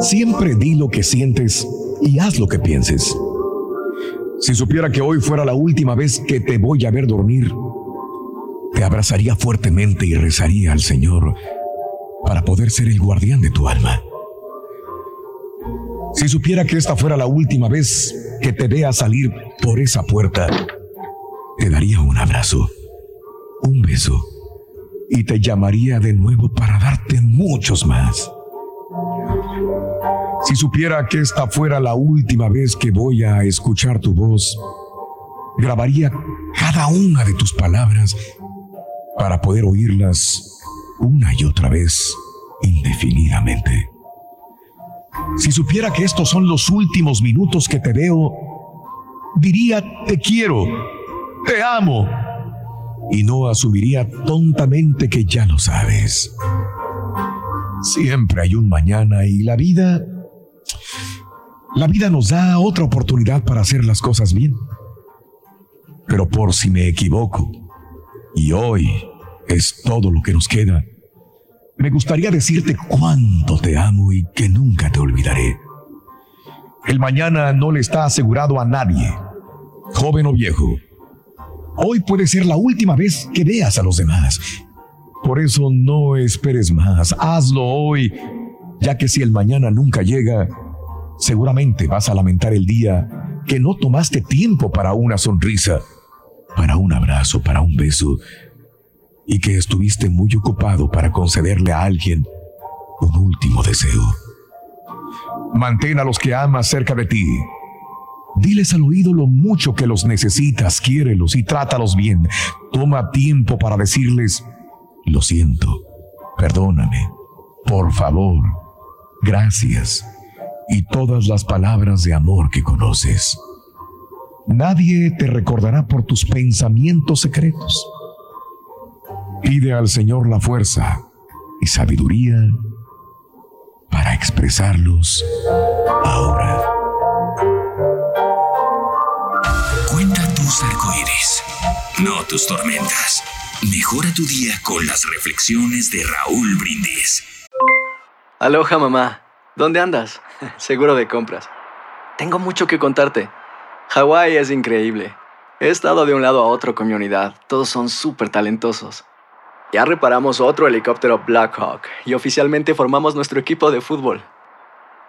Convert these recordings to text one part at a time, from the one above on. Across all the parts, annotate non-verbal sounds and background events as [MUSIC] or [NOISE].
Siempre di lo que sientes y haz lo que pienses. Si supiera que hoy fuera la última vez que te voy a ver dormir, te abrazaría fuertemente y rezaría al Señor para poder ser el guardián de tu alma. Si supiera que esta fuera la última vez que te vea salir por esa puerta, te daría un abrazo, un beso, y te llamaría de nuevo para darte muchos más. Si supiera que esta fuera la última vez que voy a escuchar tu voz, grabaría cada una de tus palabras para poder oírlas una y otra vez indefinidamente. Si supiera que estos son los últimos minutos que te veo, diría te quiero, te amo, y no asumiría tontamente que ya lo sabes. Siempre hay un mañana y la vida, la vida nos da otra oportunidad para hacer las cosas bien. Pero por si me equivoco, y hoy es todo lo que nos queda, me gustaría decirte cuánto te amo y que nunca te olvidaré. El mañana no le está asegurado a nadie, joven o viejo. Hoy puede ser la última vez que veas a los demás. Por eso no esperes más, hazlo hoy, ya que si el mañana nunca llega, seguramente vas a lamentar el día que no tomaste tiempo para una sonrisa, para un abrazo, para un beso, y que estuviste muy ocupado para concederle a alguien un último deseo. Mantén a los que amas cerca de ti. Diles al oído lo mucho que los necesitas, quiérelos y trátalos bien. Toma tiempo para decirles, lo siento, perdóname, por favor, gracias y todas las palabras de amor que conoces. Nadie te recordará por tus pensamientos secretos. Pide al Señor la fuerza y sabiduría para expresarlos ahora. Cuenta tus arcoíris, no tus tormentas. Mejora tu día con las reflexiones de Raúl Brindis. Aloha mamá. ¿Dónde andas? [LAUGHS] Seguro de compras. Tengo mucho que contarte. Hawái es increíble. He estado de un lado a otro con mi unidad. Todos son súper talentosos. Ya reparamos otro helicóptero Blackhawk y oficialmente formamos nuestro equipo de fútbol.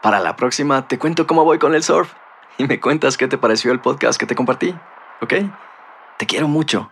Para la próxima te cuento cómo voy con el surf y me cuentas qué te pareció el podcast que te compartí, ¿ok? Te quiero mucho.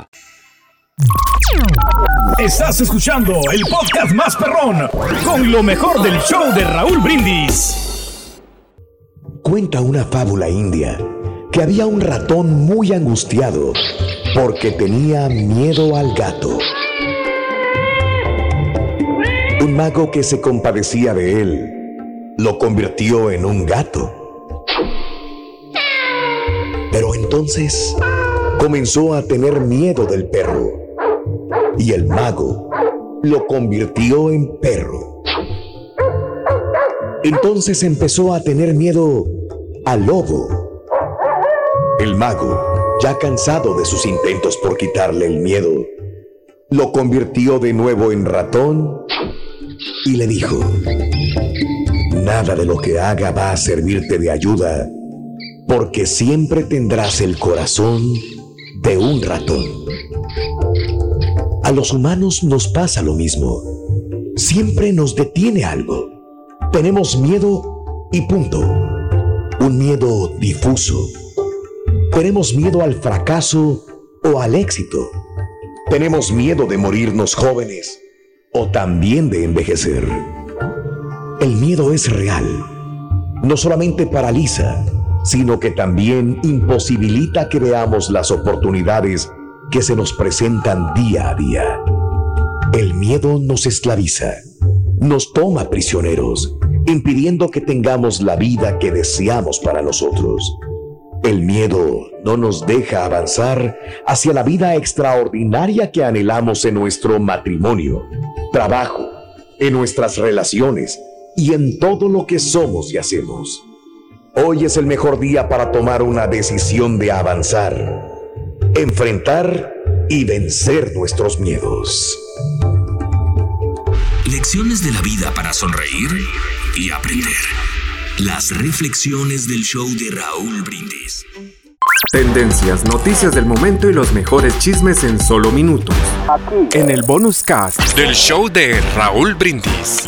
Estás escuchando el podcast más perrón con lo mejor del show de Raúl Brindis. Cuenta una fábula india que había un ratón muy angustiado porque tenía miedo al gato. Un mago que se compadecía de él lo convirtió en un gato Pero entonces comenzó a tener miedo del perro y el mago lo convirtió en perro. Entonces empezó a tener miedo al lobo. El mago, ya cansado de sus intentos por quitarle el miedo, lo convirtió de nuevo en ratón y le dijo, nada de lo que haga va a servirte de ayuda, porque siempre tendrás el corazón de un ratón. A los humanos nos pasa lo mismo. Siempre nos detiene algo. Tenemos miedo y punto. Un miedo difuso. Tenemos miedo al fracaso o al éxito. Tenemos miedo de morirnos jóvenes o también de envejecer. El miedo es real. No solamente paraliza, sino que también imposibilita que veamos las oportunidades que se nos presentan día a día. El miedo nos esclaviza, nos toma prisioneros, impidiendo que tengamos la vida que deseamos para nosotros. El miedo no nos deja avanzar hacia la vida extraordinaria que anhelamos en nuestro matrimonio, trabajo, en nuestras relaciones y en todo lo que somos y hacemos. Hoy es el mejor día para tomar una decisión de avanzar, enfrentar y vencer nuestros miedos. Lecciones de la vida para sonreír y aprender. Las reflexiones del show de Raúl Brindis. Tendencias, noticias del momento y los mejores chismes en solo minutos. Aquí. En el bonus cast del show de Raúl Brindis.